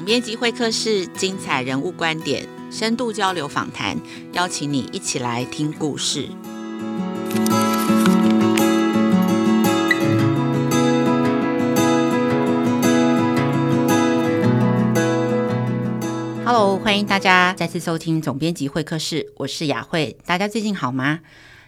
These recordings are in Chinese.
总编辑会客室，精彩人物观点，深度交流访谈，邀请你一起来听故事。Hello，欢迎大家再次收听总编辑会客室，我是雅慧，大家最近好吗？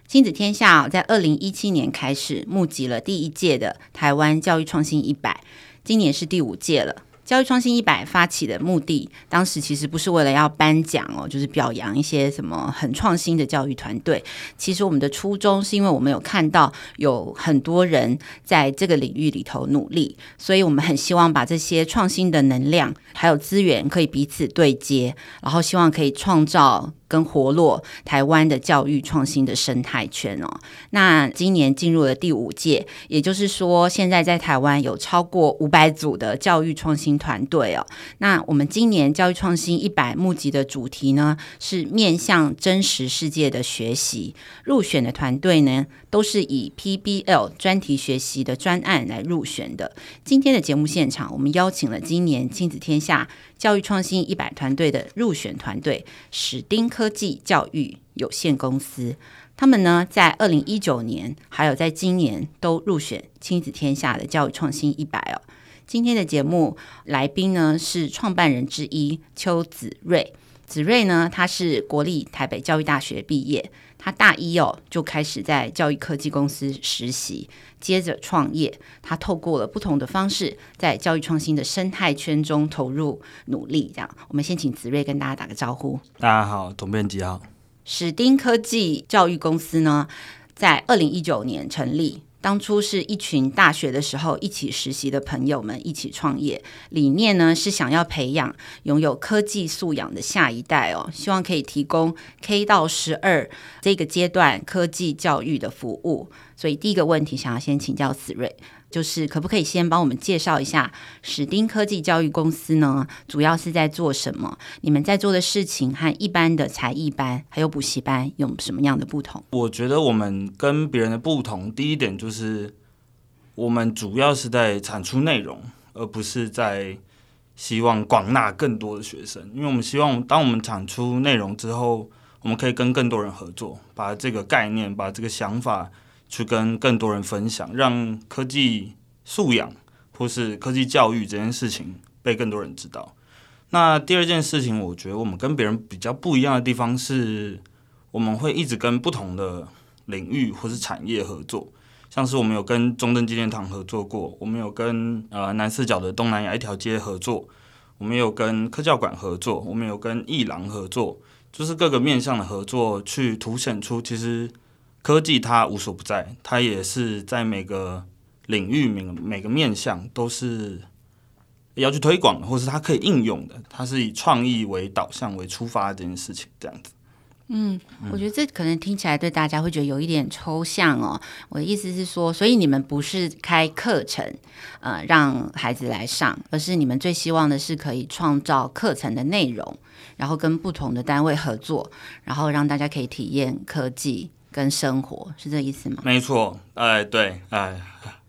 亲子天下在二零一七年开始募集了第一届的台湾教育创新一百，今年是第五届了。教育创新一百发起的目的，当时其实不是为了要颁奖哦，就是表扬一些什么很创新的教育团队。其实我们的初衷是因为我们有看到有很多人在这个领域里头努力，所以我们很希望把这些创新的能量还有资源可以彼此对接，然后希望可以创造。跟活络台湾的教育创新的生态圈哦，那今年进入了第五届，也就是说，现在在台湾有超过五百组的教育创新团队哦。那我们今年教育创新一百募集的主题呢，是面向真实世界的学习。入选的团队呢，都是以 PBL 专题学习的专案来入选的。今天的节目现场，我们邀请了今年亲子天下。教育创新一百团队的入选团队史丁科技教育有限公司，他们呢在二零一九年还有在今年都入选亲子天下的教育创新一百哦。今天的节目来宾呢是创办人之一邱子睿，子睿呢他是国立台北教育大学毕业。他大一哦就开始在教育科技公司实习，接着创业。他透过了不同的方式，在教育创新的生态圈中投入努力。这样，我们先请子睿跟大家打个招呼。大家好，总编辑好。史丁科技教育公司呢，在二零一九年成立。当初是一群大学的时候一起实习的朋友们一起创业，理念呢是想要培养拥有科技素养的下一代哦，希望可以提供 K 到十二这个阶段科技教育的服务。所以第一个问题想要先请教子睿。就是可不可以先帮我们介绍一下史丁科技教育公司呢？主要是在做什么？你们在做的事情和一般的才艺班还有补习班有什么样的不同？我觉得我们跟别人的不同，第一点就是我们主要是在产出内容，而不是在希望广纳更多的学生。因为我们希望，当我们产出内容之后，我们可以跟更多人合作，把这个概念，把这个想法。去跟更多人分享，让科技素养或是科技教育这件事情被更多人知道。那第二件事情，我觉得我们跟别人比较不一样的地方是，我们会一直跟不同的领域或是产业合作。像是我们有跟中正纪念堂合作过，我们有跟呃南四角的东南亚一条街合作，我们有跟科教馆合作，我们有跟艺廊合作，就是各个面向的合作，去凸显出其实。科技它无所不在，它也是在每个领域、每个每个面向都是要去推广，或是它可以应用的。它是以创意为导向为出发这件事情，这样子。嗯，我觉得这可能听起来对大家会觉得有一点抽象哦。我的意思是说，所以你们不是开课程，呃，让孩子来上，而是你们最希望的是可以创造课程的内容，然后跟不同的单位合作，然后让大家可以体验科技。跟生活是这意思吗？没错，哎，对，哎，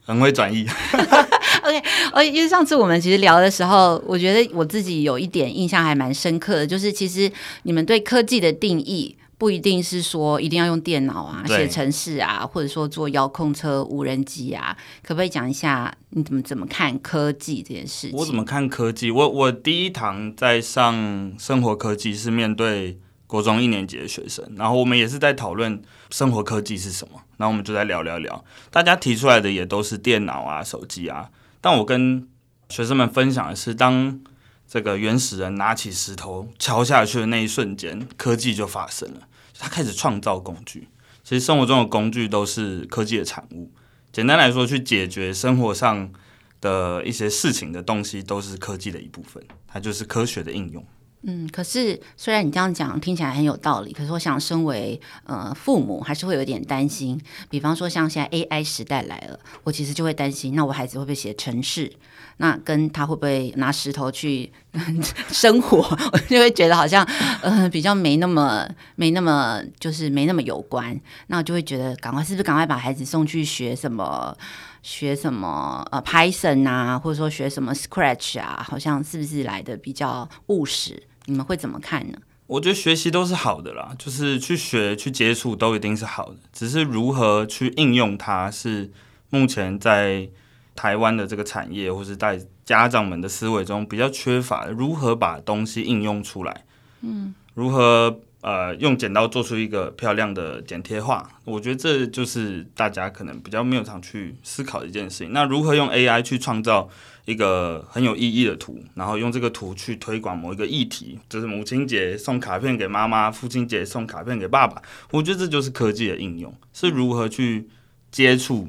很会转移。OK，呃，因为上次我们其实聊的时候，我觉得我自己有一点印象还蛮深刻的，就是其实你们对科技的定义不一定是说一定要用电脑啊、写程式啊，或者说做遥控车、无人机啊，可不可以讲一下你怎么怎么看科技这件事情？我怎么看科技？我我第一堂在上生活科技是面对。国中一年级的学生，然后我们也是在讨论生活科技是什么，然后我们就在聊聊聊，大家提出来的也都是电脑啊、手机啊。但我跟学生们分享的是，当这个原始人拿起石头敲下去的那一瞬间，科技就发生了，他开始创造工具。其实生活中的工具都是科技的产物。简单来说，去解决生活上的一些事情的东西，都是科技的一部分，它就是科学的应用。嗯，可是虽然你这样讲听起来很有道理，可是我想身为呃父母还是会有点担心。比方说像现在 AI 时代来了，我其实就会担心，那我孩子会不会写程式？那跟他会不会拿石头去 生活？我就会觉得好像呃比较没那么没那么就是没那么有关。那我就会觉得赶快是不是赶快把孩子送去学什么？学什么呃 Python 啊，或者说学什么 Scratch 啊，好像是不是来的比较务实？你们会怎么看呢？我觉得学习都是好的啦，就是去学去接触都一定是好的，只是如何去应用它是目前在台湾的这个产业或是在家长们的思维中比较缺乏的，如何把东西应用出来？嗯，如何？呃，用剪刀做出一个漂亮的剪贴画，我觉得这就是大家可能比较没有常去思考的一件事情。那如何用 AI 去创造一个很有意义的图，然后用这个图去推广某一个议题，就是母亲节送卡片给妈妈，父亲节送卡片给爸爸，我觉得这就是科技的应用。是如何去接触，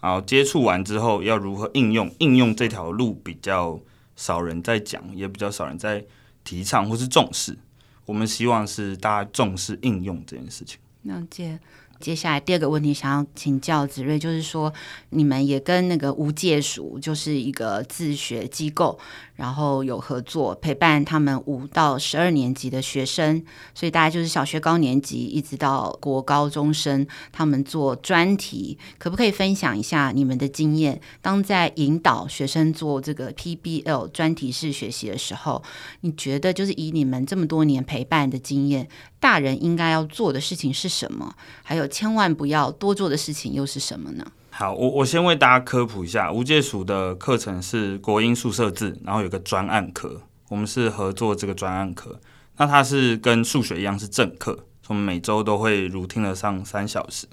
然后接触完之后要如何应用，应用这条路比较少人在讲，也比较少人在提倡或是重视。我们希望是大家重视应用这件事情。了解。接下来第二个问题，想要请教子睿，就是说你们也跟那个无界塾，就是一个自学机构，然后有合作陪伴他们五到十二年级的学生，所以大概就是小学高年级一直到国高中生，他们做专题，可不可以分享一下你们的经验？当在引导学生做这个 PBL 专题式学习的时候，你觉得就是以你们这么多年陪伴的经验，大人应该要做的事情是什么？还有千万不要多做的事情又是什么呢？好，我我先为大家科普一下，无界塾的课程是国英数社自，然后有个专案课，我们是合作这个专案课。那它是跟数学一样是正课，我们每周都会 routine 的上三小时。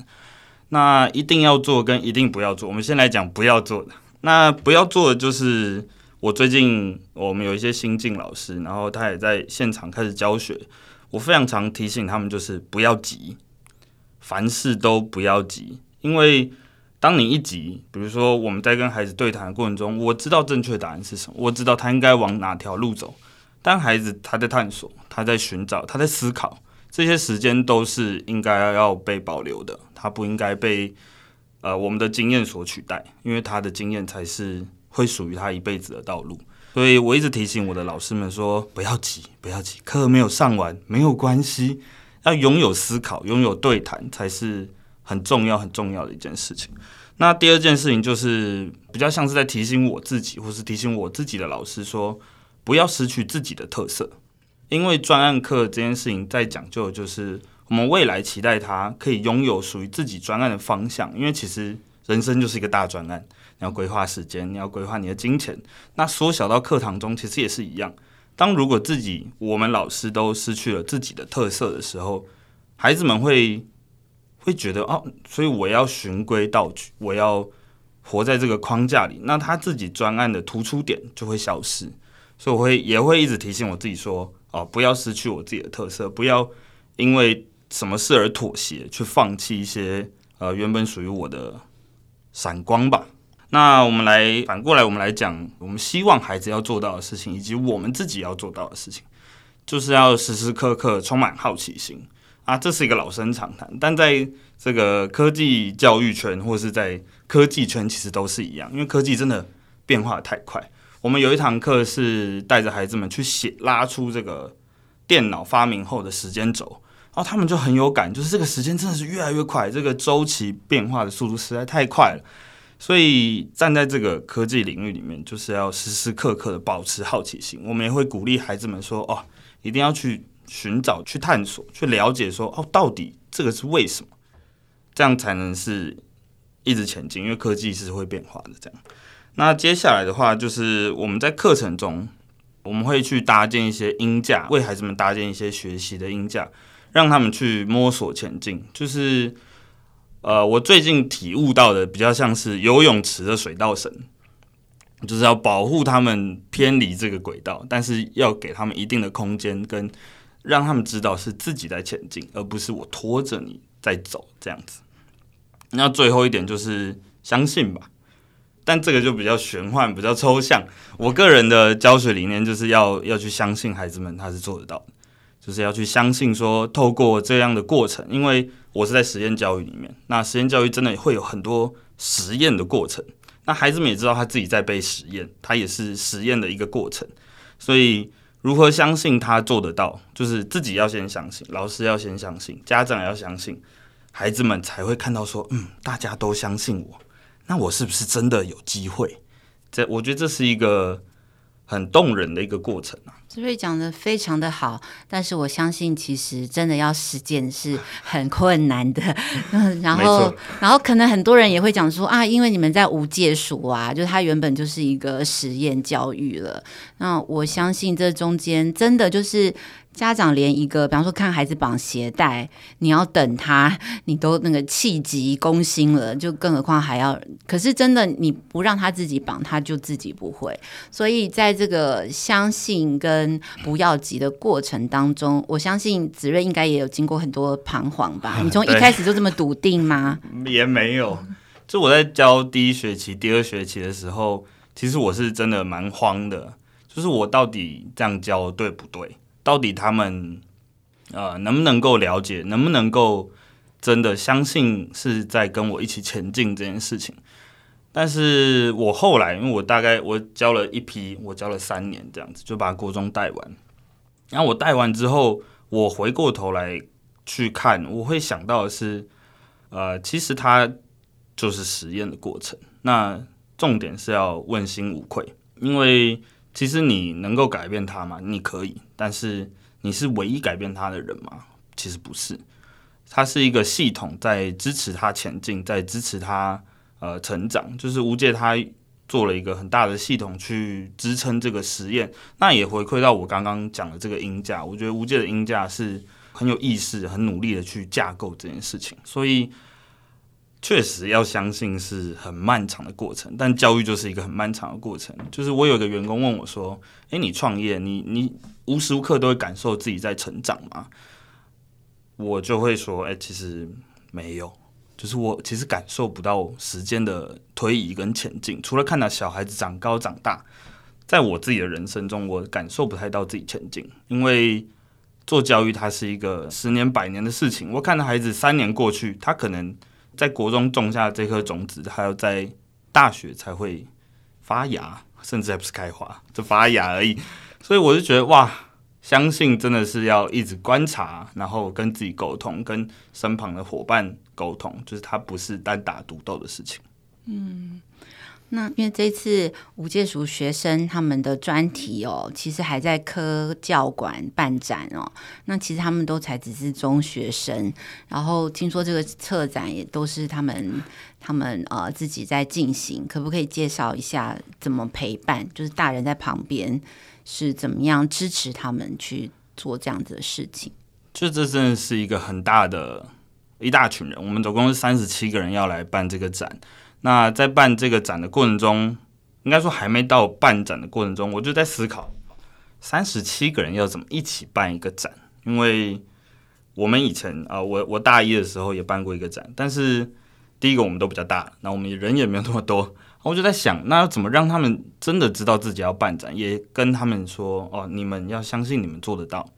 那一定要做跟一定不要做，我们先来讲不要做的。那不要做的就是我最近我们有一些新进老师，然后他也在现场开始教学。我非常常提醒他们，就是不要急，凡事都不要急，因为当你一急，比如说我们在跟孩子对谈的过程中，我知道正确答案是什么，我知道他应该往哪条路走，但孩子他在探索，他在寻找，他在思考，这些时间都是应该要被保留的，他不应该被呃我们的经验所取代，因为他的经验才是会属于他一辈子的道路。所以我一直提醒我的老师们说：不要急，不要急，课没有上完没有关系，要拥有思考，拥有对谈才是很重要、很重要的一件事情。那第二件事情就是比较像是在提醒我自己，或是提醒我自己的老师说，不要失去自己的特色，因为专案课这件事情在讲究的就是我们未来期待他可以拥有属于自己专案的方向，因为其实人生就是一个大专案。你要规划时间，你要规划你的金钱。那缩小到课堂中，其实也是一样。当如果自己我们老师都失去了自己的特色的时候，孩子们会会觉得哦，所以我要循规蹈矩，我要活在这个框架里。那他自己专案的突出点就会消失。所以我会也会一直提醒我自己说哦，不要失去我自己的特色，不要因为什么事而妥协，去放弃一些呃原本属于我的闪光吧。那我们来反过来，我们来讲，我们希望孩子要做到的事情，以及我们自己要做到的事情，就是要时时刻刻充满好奇心啊！这是一个老生常谈，但在这个科技教育圈或是在科技圈，其实都是一样，因为科技真的变化太快。我们有一堂课是带着孩子们去写，拉出这个电脑发明后的时间轴，然后他们就很有感，就是这个时间真的是越来越快，这个周期变化的速度实在太快了。所以站在这个科技领域里面，就是要时时刻刻的保持好奇心。我们也会鼓励孩子们说：“哦，一定要去寻找、去探索、去了解说，哦，到底这个是为什么？这样才能是一直前进。因为科技是会变化的。这样，那接下来的话，就是我们在课程中，我们会去搭建一些音架，为孩子们搭建一些学习的音架，让他们去摸索前进。就是。呃，我最近体悟到的比较像是游泳池的水道绳，就是要保护他们偏离这个轨道，但是要给他们一定的空间，跟让他们知道是自己在前进，而不是我拖着你在走这样子。那最后一点就是相信吧，但这个就比较玄幻，比较抽象。我个人的教学理念就是要要去相信孩子们他是做得到的，就是要去相信说透过这样的过程，因为。我是在实验教育里面，那实验教育真的会有很多实验的过程。那孩子们也知道他自己在被实验，他也是实验的一个过程。所以如何相信他做得到，就是自己要先相信，老师要先相信，家长要相信，孩子们才会看到说，嗯，大家都相信我，那我是不是真的有机会？这我觉得这是一个很动人的一个过程啊。所以讲的非常的好，但是我相信其实真的要实践是很困难的。然后，然后可能很多人也会讲说啊，因为你们在无界塾啊，就它原本就是一个实验教育了。那我相信这中间真的就是。家长连一个，比方说看孩子绑鞋带，你要等他，你都那个气急攻心了，就更何况还要。可是真的，你不让他自己绑，他就自己不会。所以在这个相信跟不要急的过程当中，我相信子睿应该也有经过很多彷徨吧？你从一开始就这么笃定吗？也没有。就我在教第一学期、第二学期的时候，其实我是真的蛮慌的，就是我到底这样教对不对？到底他们呃能不能够了解，能不能够真的相信是在跟我一起前进这件事情？但是我后来，因为我大概我教了一批，我教了三年这样子，就把国中带完。然后我带完之后，我回过头来去看，我会想到的是，呃，其实它就是实验的过程。那重点是要问心无愧，因为。其实你能够改变他吗？你可以，但是你是唯一改变他的人吗？其实不是，他是一个系统在支持他前进，在支持他呃成长。就是无界他做了一个很大的系统去支撑这个实验，那也回馈到我刚刚讲的这个鹰架。我觉得无界的鹰架是很有意识、很努力的去架构这件事情，所以。确实要相信是很漫长的过程，但教育就是一个很漫长的过程。就是我有一个员工问我说：“诶，你创业，你你无时无刻都会感受自己在成长吗？”我就会说：“诶，其实没有，就是我其实感受不到时间的推移跟前进。除了看到小孩子长高长大，在我自己的人生中，我感受不太到自己前进。因为做教育它是一个十年百年的事情。我看到孩子三年过去，他可能。”在国中种下这颗种子，还要在大学才会发芽，甚至还不是开花，就发芽而已。所以我就觉得哇，相信真的是要一直观察，然后跟自己沟通，跟身旁的伙伴沟通，就是它不是单打独斗的事情。嗯。那因为这次无界塾学生他们的专题哦，其实还在科教馆办展哦。那其实他们都才只是中学生，然后听说这个策展也都是他们他们呃自己在进行，可不可以介绍一下怎么陪伴？就是大人在旁边是怎么样支持他们去做这样子的事情？就这真的是一个很大的一大群人，我们总共是三十七个人要来办这个展。那在办这个展的过程中，应该说还没到办展的过程中，我就在思考，三十七个人要怎么一起办一个展？因为我们以前啊、我我大一的时候也办过一个展，但是第一个我们都比较大，那我们人也没有那么多，我就在想，那要怎么让他们真的知道自己要办展，也跟他们说，哦，你们要相信你们做得到。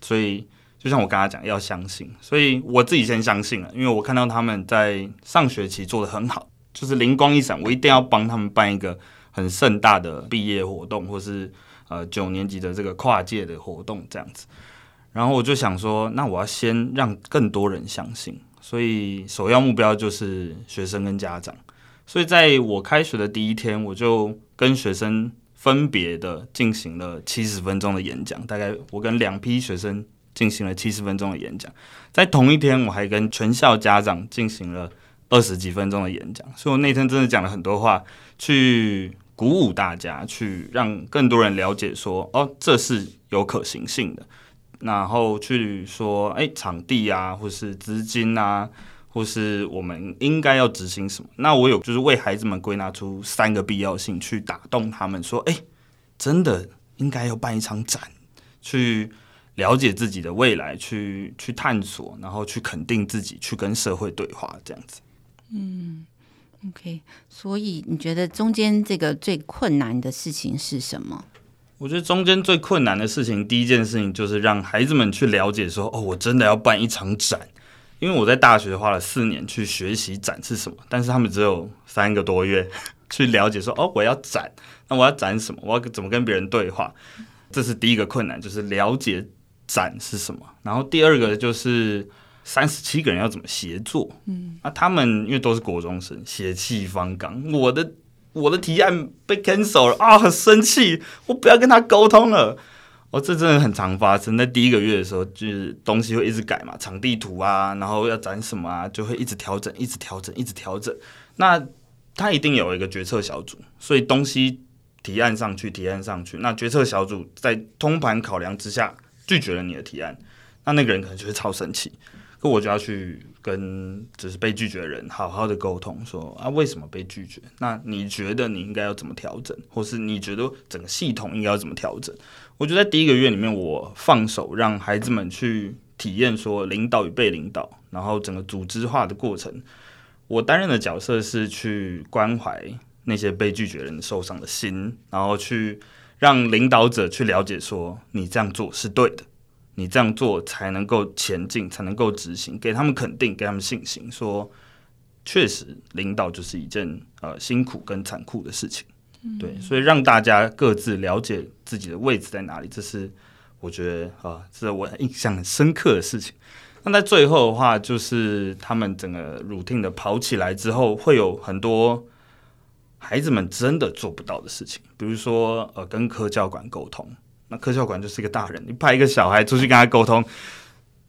所以就像我刚才讲，要相信，所以我自己先相信了，因为我看到他们在上学期做得很好。就是灵光一闪，我一定要帮他们办一个很盛大的毕业活动，或是呃九年级的这个跨界的活动这样子。然后我就想说，那我要先让更多人相信，所以首要目标就是学生跟家长。所以在我开学的第一天，我就跟学生分别的进行了七十分钟的演讲，大概我跟两批学生进行了七十分钟的演讲。在同一天，我还跟全校家长进行了。二十几分钟的演讲，所以我那天真的讲了很多话，去鼓舞大家，去让更多人了解说，哦，这是有可行性的。然后去说，哎，场地啊，或是资金啊，或是我们应该要执行什么。那我有就是为孩子们归纳出三个必要性，去打动他们说，哎，真的应该要办一场展，去了解自己的未来，去去探索，然后去肯定自己，去跟社会对话，这样子。嗯，OK，所以你觉得中间这个最困难的事情是什么？我觉得中间最困难的事情，第一件事情就是让孩子们去了解说，哦，我真的要办一场展，因为我在大学花了四年去学习展是什么，但是他们只有三个多月去了解说，哦，我要展，那我要展什么？我要怎么跟别人对话？这是第一个困难，就是了解展是什么。然后第二个就是。三十七个人要怎么协作？嗯，那他们因为都是国中生，血气方刚，我的我的提案被 cancel 了啊，很生气，我不要跟他沟通了。哦，这真的很常发生，在第一个月的时候，就是东西会一直改嘛，场地图啊，然后要展什么啊，就会一直调整，一直调整，一直调整。那他一定有一个决策小组，所以东西提案上去，提案上去，那决策小组在通盘考量之下拒绝了你的提案，那那个人可能就会超生气。我就要去跟就是被拒绝的人好好的沟通，说啊，为什么被拒绝？那你觉得你应该要怎么调整，或是你觉得整个系统应该要怎么调整？我觉得在第一个月里面，我放手让孩子们去体验说领导与被领导，然后整个组织化的过程。我担任的角色是去关怀那些被拒绝人受伤的心，然后去让领导者去了解说你这样做是对的，你这样做才能够前进，才能够执行，给他们肯定，给他们信心，说确实领导就是一件呃辛苦跟残酷的事情。对，所以让大家各自了解自己的位置在哪里，这是我觉得啊，这是我印象很深刻的事情。那在最后的话，就是他们整个 routine 的跑起来之后，会有很多孩子们真的做不到的事情，比如说呃，跟科教馆沟通。那科教馆就是一个大人，你派一个小孩出去跟他沟通，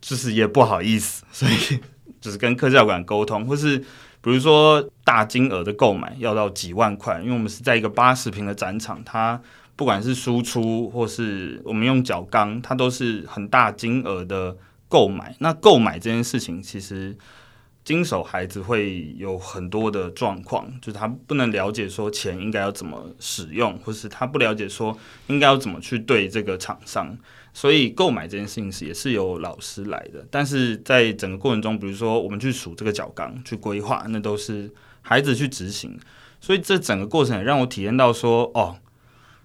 就是也不好意思，所以 就是跟科教馆沟通，或是。比如说大金额的购买要到几万块，因为我们是在一个八十平的展场，它不管是输出或是我们用角钢，它都是很大金额的购买。那购买这件事情，其实经手孩子会有很多的状况，就是他不能了解说钱应该要怎么使用，或是他不了解说应该要怎么去对这个厂商。所以购买这件事情是也是由老师来的，但是在整个过程中，比如说我们去数这个角钢、去规划，那都是孩子去执行。所以这整个过程让我体验到说，哦，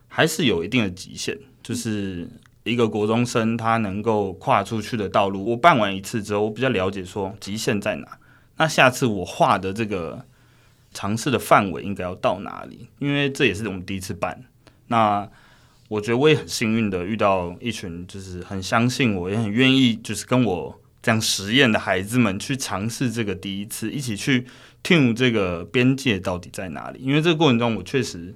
还是有一定的极限，就是一个国中生他能够跨出去的道路。我办完一次之后，我比较了解说极限在哪。那下次我画的这个尝试的范围应该要到哪里？因为这也是我们第一次办。那我觉得我也很幸运的遇到一群就是很相信我，也很愿意就是跟我这样实验的孩子们去尝试这个第一次，一起去 tune 这个边界到底在哪里。因为这个过程中，我确实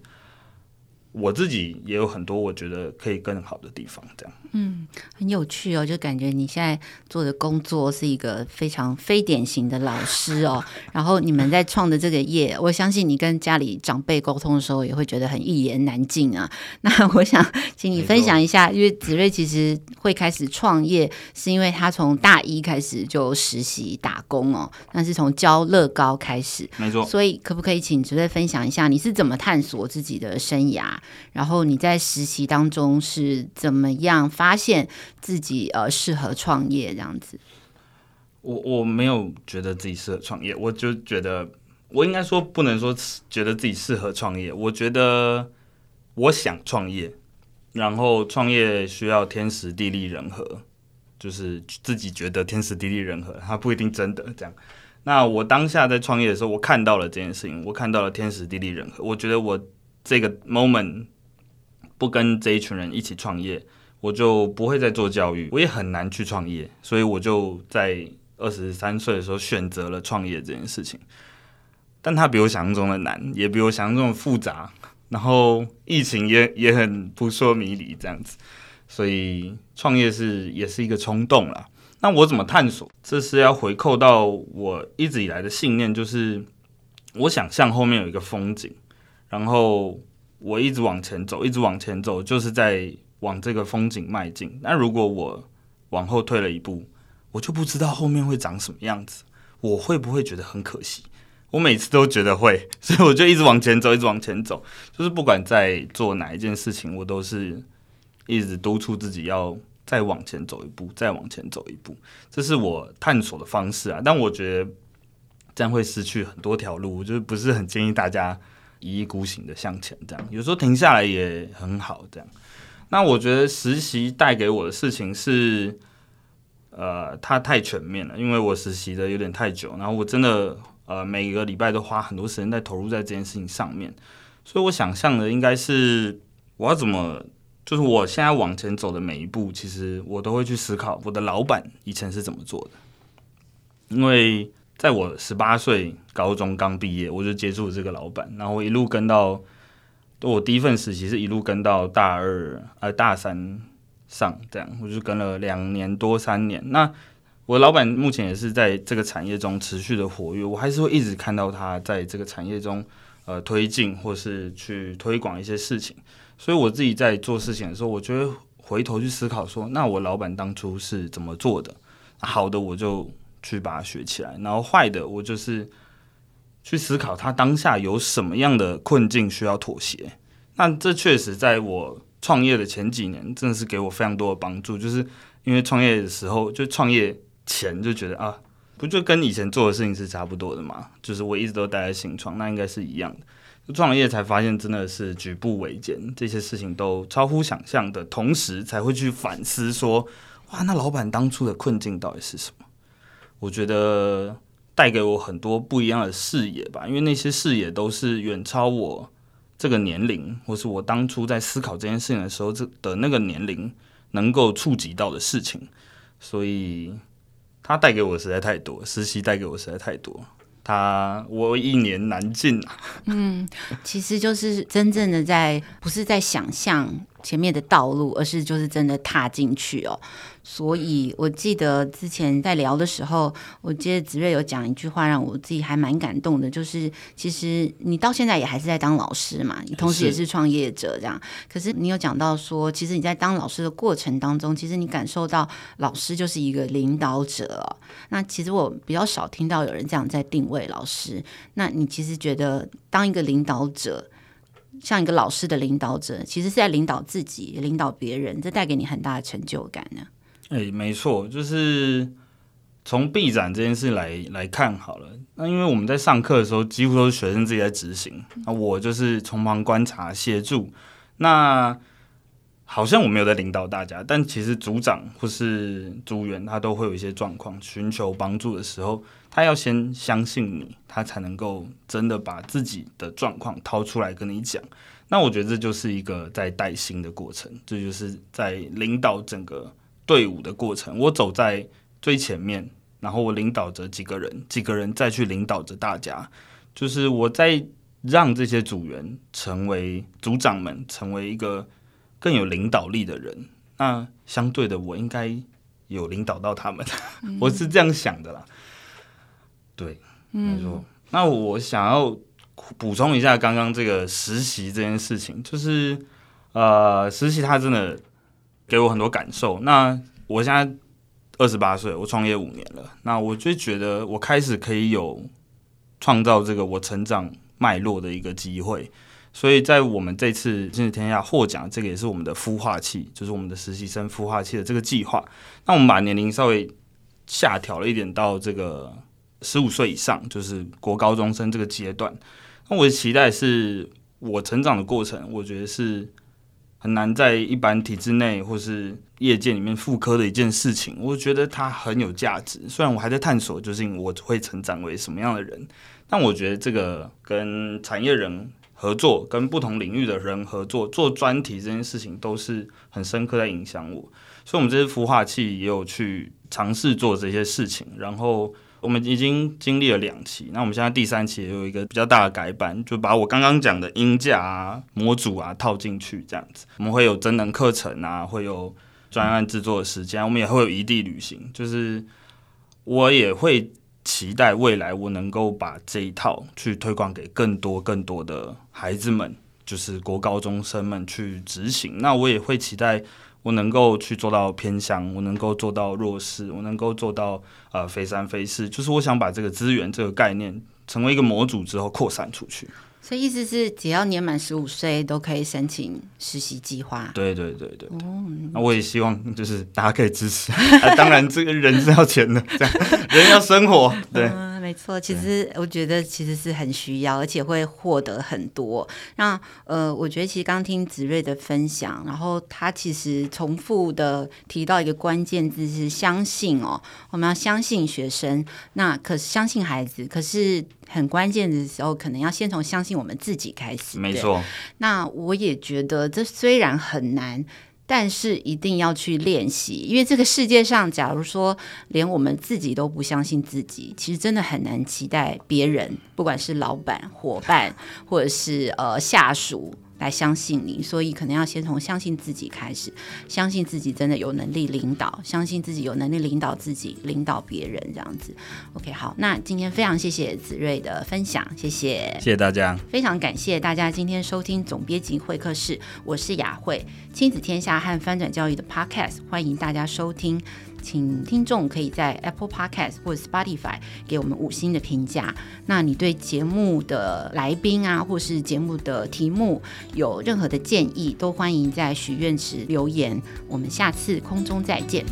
我自己也有很多我觉得可以更好的地方，这样。嗯，很有趣哦，就感觉你现在做的工作是一个非常非典型的老师哦。然后你们在创的这个业，我相信你跟家里长辈沟通的时候，也会觉得很一言难尽啊。那我想请你分享一下，因为子睿其实会开始创业，是因为他从大一开始就实习打工哦，那是从教乐高开始，没错。所以可不可以请子睿分享一下，你是怎么探索自己的生涯？然后你在实习当中是怎么样发？现自己呃适合创业这样子，我我没有觉得自己适合创业，我就觉得我应该说不能说觉得自己适合创业，我觉得我想创业，然后创业需要天时地利人和，就是自己觉得天时地利人和，它不一定真的这样。那我当下在创业的时候，我看到了这件事情，我看到了天时地利人和，我觉得我这个 moment 不跟这一群人一起创业。我就不会再做教育，我也很难去创业，所以我就在二十三岁的时候选择了创业这件事情。但它比我想象中的难，也比我想象中的复杂，然后疫情也也很扑朔迷离这样子，所以创业是也是一个冲动啦。那我怎么探索？这是要回扣到我一直以来的信念，就是我想象后面有一个风景，然后我一直往前走，一直往前走，就是在。往这个风景迈进。那如果我往后退了一步，我就不知道后面会长什么样子。我会不会觉得很可惜？我每次都觉得会，所以我就一直往前走，一直往前走。就是不管在做哪一件事情，我都是一直督促自己要再往前走一步，再往前走一步。这是我探索的方式啊。但我觉得这样会失去很多条路，就是不是很建议大家一意孤行的向前。这样有时候停下来也很好。这样。那我觉得实习带给我的事情是，呃，它太全面了，因为我实习的有点太久，然后我真的呃每个礼拜都花很多时间在投入在这件事情上面，所以我想象的应该是我要怎么，就是我现在往前走的每一步，其实我都会去思考我的老板以前是怎么做的，因为在我十八岁高中刚毕业，我就接触这个老板，然后一路跟到，我第一份实习是一路跟到大二呃大三上，这样我就跟了两年多三年。那我老板目前也是在这个产业中持续的活跃，我还是会一直看到他在这个产业中呃推进或是去推广一些事情。所以我自己在做事情的时候，我觉得回头去思考说，那我老板当初是怎么做的？好的，我就。去把它学起来，然后坏的我就是去思考他当下有什么样的困境需要妥协。那这确实在我创业的前几年，真的是给我非常多的帮助。就是因为创业的时候，就创业前就觉得啊，不就跟以前做的事情是差不多的嘛？就是我一直都待在新创，那应该是一样的。创业才发现真的是举步维艰，这些事情都超乎想象的，同时才会去反思说，哇，那老板当初的困境到底是什么？我觉得带给我很多不一样的视野吧，因为那些视野都是远超我这个年龄，或是我当初在思考这件事情的时候，这的那个年龄能够触及到的事情，所以他带给我实在太多，实习带给我实在太多，他我一年难尽啊。嗯，其实就是真正的在，不是在想象前面的道路，而是就是真的踏进去哦。所以，我记得之前在聊的时候，我记得子睿有讲一句话，让我自己还蛮感动的，就是其实你到现在也还是在当老师嘛，你同时也是创业者这样。可是你有讲到说，其实你在当老师的过程当中，其实你感受到老师就是一个领导者哦。那其实我比较少听到有人这样在定位老师。那你其实觉得当一个领导者，像一个老师的领导者，其实是在领导自己、领导别人，这带给你很大的成就感呢？哎、没错，就是从臂展这件事来来看好了。那因为我们在上课的时候，几乎都是学生自己在执行，那我就是从旁观察协助。那好像我没有在领导大家，但其实组长或是组员他都会有一些状况，寻求帮助的时候，他要先相信你，他才能够真的把自己的状况掏出来跟你讲。那我觉得这就是一个在带新的过程，这就是在领导整个。队伍的过程，我走在最前面，然后我领导着几个人，几个人再去领导着大家，就是我在让这些组员成为组长们，成为一个更有领导力的人。那相对的，我应该有领导到他们，嗯、我是这样想的啦。对，没错。那我想要补充一下刚刚这个实习这件事情，就是呃，实习它真的。给我很多感受。那我现在二十八岁，我创业五年了。那我就觉得我开始可以有创造这个我成长脉络的一个机会。所以在我们这次今日天下获奖，这个也是我们的孵化器，就是我们的实习生孵化器的这个计划。那我们把年龄稍微下调了一点，到这个十五岁以上，就是国高中生这个阶段。那我的期待是我成长的过程，我觉得是。很难在一般体制内或是业界里面复刻的一件事情，我觉得它很有价值。虽然我还在探索，究竟我会成长为什么样的人，但我觉得这个跟产业人合作，跟不同领域的人合作做专题这件事情，都是很深刻在影响我。所以，我们这些孵化器也有去尝试做这些事情，然后。我们已经经历了两期，那我们现在第三期也有一个比较大的改版，就把我刚刚讲的音架啊、模组啊套进去，这样子。我们会有真人课程啊，会有专案制作的时间，我们也会有异地旅行。就是我也会期待未来我能够把这一套去推广给更多更多的孩子们，就是国高中生们去执行。那我也会期待。我能够去做到偏乡，我能够做到弱势，我能够做到呃非三非四，就是我想把这个资源这个概念成为一个模组之后扩散出去。所以意思是，只要年满十五岁都可以申请实习计划。对对对对，对。哦，那我也希望就是大家可以支持。啊、当然，这个人是要钱的，这样人要生活。对。嗯没错，其实我觉得其实是很需要，而且会获得很多。那呃，我觉得其实刚听子睿的分享，然后他其实重复的提到一个关键字是相信哦，我们要相信学生，那可是相信孩子，可是很关键的时候，可能要先从相信我们自己开始。没错。那我也觉得这虽然很难。但是一定要去练习，因为这个世界上，假如说连我们自己都不相信自己，其实真的很难期待别人，不管是老板、伙伴，或者是呃下属。来相信你，所以可能要先从相信自己开始，相信自己真的有能力领导，相信自己有能力领导自己，领导别人这样子。OK，好，那今天非常谢谢子睿的分享，谢谢，谢谢大家，非常感谢大家今天收听总编辑会客室，我是雅慧，亲子天下和翻转教育的 Podcast，欢迎大家收听。请听众可以在 Apple Podcast 或者 Spotify 给我们五星的评价。那你对节目的来宾啊，或是节目的题目有任何的建议，都欢迎在许愿池留言。我们下次空中再见。